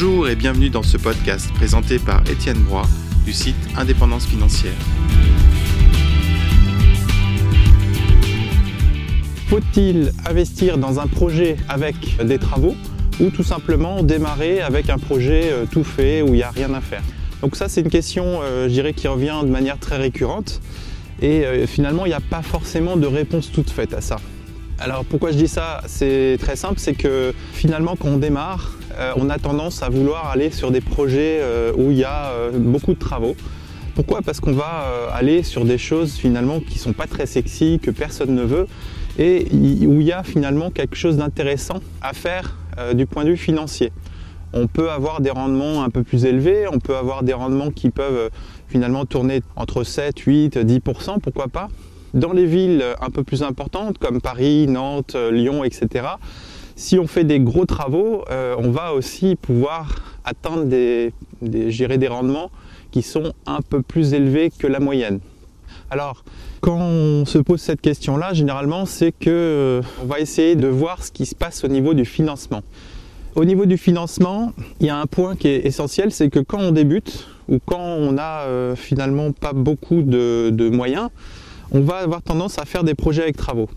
Bonjour et bienvenue dans ce podcast présenté par Étienne Broy du site Indépendance Financière. Faut-il investir dans un projet avec des travaux ou tout simplement démarrer avec un projet euh, tout fait où il n'y a rien à faire? Donc ça c'est une question euh, je qui revient de manière très récurrente et euh, finalement il n'y a pas forcément de réponse toute faite à ça. Alors pourquoi je dis ça? C'est très simple, c'est que finalement quand on démarre, on a tendance à vouloir aller sur des projets où il y a beaucoup de travaux. Pourquoi? Parce qu'on va aller sur des choses finalement qui ne sont pas très sexy, que personne ne veut, et où il y a finalement quelque chose d'intéressant à faire euh, du point de vue financier. On peut avoir des rendements un peu plus élevés, on peut avoir des rendements qui peuvent euh, finalement tourner entre 7, 8, 10%, pourquoi pas? Dans les villes un peu plus importantes comme Paris, Nantes, Lyon, etc., si on fait des gros travaux, euh, on va aussi pouvoir atteindre des, des, rendements qui sont un peu plus élevés que la moyenne. Alors, quand on se pose cette question-là, généralement, c'est que euh, on va essayer de voir ce qui se passe au niveau du financement. Au niveau du financement, il y a un point qui est essentiel, c'est que quand on débute ou quand on n'a euh, finalement pas beaucoup de, moyens, on va avoir tendance à faire des projets avec travaux.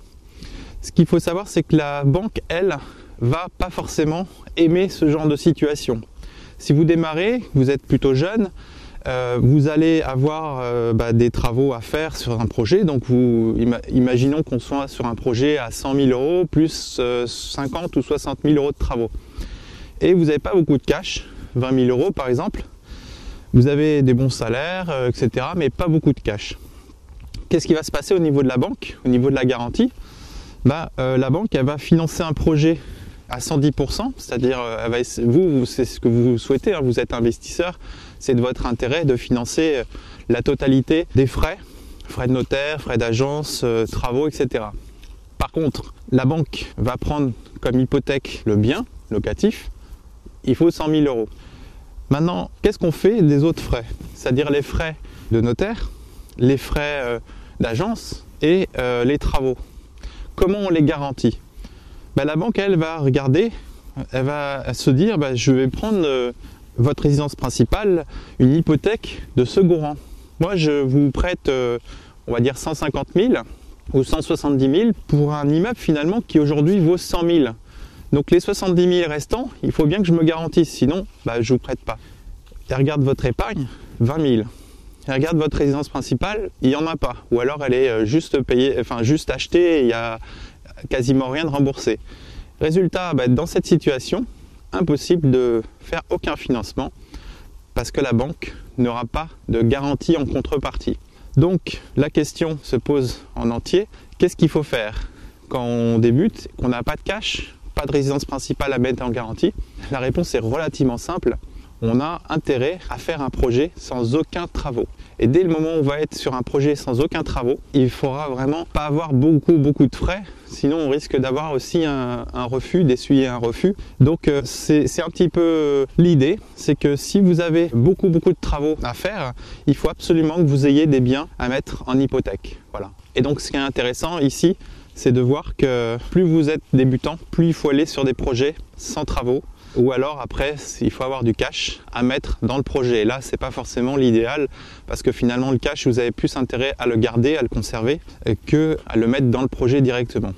Ce qu'il faut savoir, c'est que la banque, elle, va pas forcément aimer ce genre de situation. Si vous démarrez, vous êtes plutôt jeune, euh, vous allez avoir euh, bah, des travaux à faire sur un projet. Donc, vous, imaginons qu'on soit sur un projet à 100 000 euros plus 50 euh, ou 60 000 euros de travaux. Et vous n'avez pas beaucoup de cash, 20 000 euros par exemple. Vous avez des bons salaires, etc., mais pas beaucoup de cash. Qu'est-ce qui va se passer au niveau de la banque, au niveau de la garantie? Bah, La banque, elle va financer un projet à 110%, c'est-à-dire vous, c'est ce que vous souhaitez, hein. vous êtes investisseur, c'est de votre intérêt de financer euh, la totalité des frais, frais de notaire, frais d'agence, euh, travaux, etc. Par contre, la banque va prendre comme hypothèque le bien locatif, il faut 100 000 euros. Maintenant, qu'est-ce qu'on fait des autres frais? C'est-à-dire les frais de notaire, les frais euh, d'agence et les travaux. Comment on les garantit? Ben, La banque, elle, va regarder, elle va se dire, ben, je vais prendre votre résidence principale une hypothèque de second rang. Moi, je vous prête, euh, on va dire 150 000 ou 170 000 pour un immeuble finalement qui aujourd'hui vaut 100 000. Donc les 70 000 restants, il faut bien que je me garantisse, sinon bah, je ne vous prête pas. Et regarde votre épargne, 20 000. Regarde votre résidence principale, il n'y en a pas. Ou alors elle est euh, juste payée, enfin juste achetée et il n'y a quasiment rien de remboursé. Résultat, bah, dans cette situation, impossible de faire aucun financement parce que la banque n'aura pas de garantie en contrepartie. Donc la question se pose en entier, qu'est-ce qu'il faut faire? Quand on débute, qu'on n'a pas de cash, pas de résidence principale à mettre en garantie? La réponse est relativement simple, on a intérêt à faire un projet sans aucun travaux. Et dès le moment où on va être sur un projet sans aucun travaux, il faudra vraiment pas avoir beaucoup beaucoup de frais, sinon on risque d'avoir aussi un, refus, d'essuyer un refus. Donc euh, c'est un petit peu l'idée, c'est que si vous avez beaucoup beaucoup de travaux à faire, il faut absolument que vous ayez des biens à mettre en hypothèque. Voilà. Et donc ce qui est intéressant ici, c'est de voir que plus vous êtes débutant, plus il faut aller sur des projets sans travaux ou alors après il faut avoir du cash à mettre dans le projet. Et là c'est pas forcément l'idéal parce que finalement le cash vous avez plus intérêt à le garder, à le conserver que à le mettre dans le projet directement.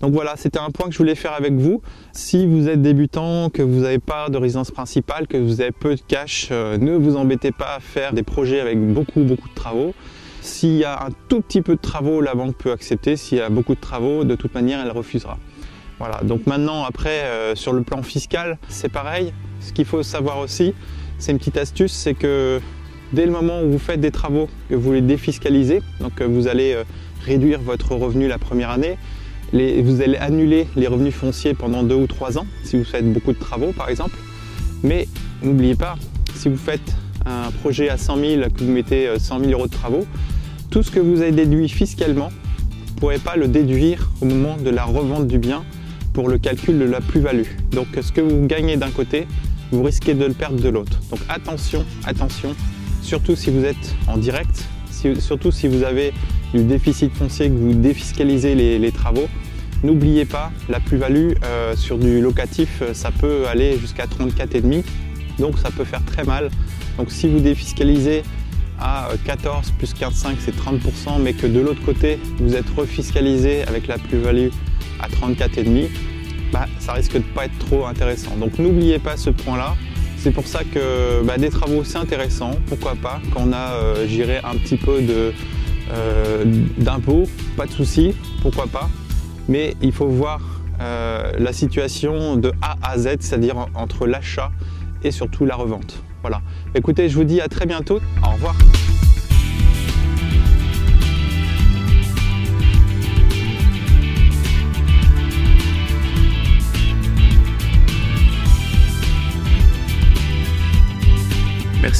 Donc voilà, c'était un point que je voulais faire avec vous. Si vous êtes débutant, que vous n'avez pas de résidence principale, que vous avez peu de cash, euh, ne vous embêtez pas à faire des projets avec beaucoup beaucoup de travaux. S'il y a un tout petit peu de travaux, la banque peut accepter. S'il y a beaucoup de travaux, de toute manière, elle refusera. Voilà, donc maintenant après euh, sur le plan fiscal, c'est pareil. Ce qu'il faut savoir aussi, c'est une petite astuce, c'est que dès le moment où vous faites des travaux, que vous les défiscalisez, donc euh, vous allez euh, réduire votre revenu la première année, vous allez annuler les revenus fonciers pendant deux ou trois ans, si vous faites beaucoup de travaux par exemple. Mais n'oubliez pas, si vous faites un projet à 100 000, que vous mettez 100 000 euros de travaux, tout ce que vous avez déduit fiscalement, vous ne pourrez pas le déduire au moment de la revente du bien pour le calcul de la plus-value. Donc ce que vous gagnez d'un côté, vous risquez de le perdre de l'autre. Donc attention, attention, surtout si vous êtes en direct, surtout si vous avez du déficit foncier, que vous défiscalisez les, travaux, N'oubliez pas, la plus-value euh, sur du locatif, euh, ça peut aller jusqu'à 34,5, donc ça peut faire très mal. Donc si vous défiscalisez à 14 plus 15,5 c'est 30%, mais que de l'autre côté vous êtes refiscalisé avec la plus-value à 34,5, bah, ça risque de pas être trop intéressant. Donc n'oubliez pas ce point-là. C'est pour ça que bah, des travaux c'est intéressant, pourquoi pas, quand on a euh, un petit peu euh, d'impôts, pas de souci, pourquoi pas? Mais il faut voir euh, la situation de A à Z, c'est-à-dire entre l'achat et surtout la revente. Voilà. Écoutez, je vous dis à très bientôt. Au revoir.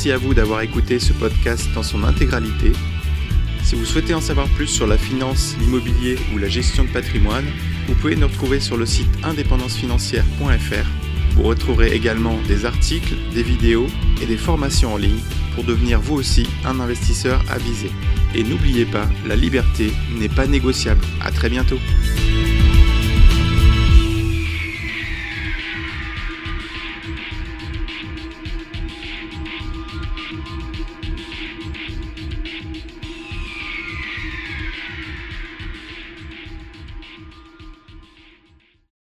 Merci à vous d'avoir écouté ce podcast dans son intégralité. Si vous souhaitez en savoir plus sur la finance, l'immobilier ou la gestion de patrimoine, vous pouvez nous retrouver sur le site indépendancefinancière.fr. Vous retrouverez également des articles, des vidéos et des formations en ligne pour devenir vous aussi un investisseur avisé. Et n'oubliez pas, la liberté n'est pas négociable. À très bientôt.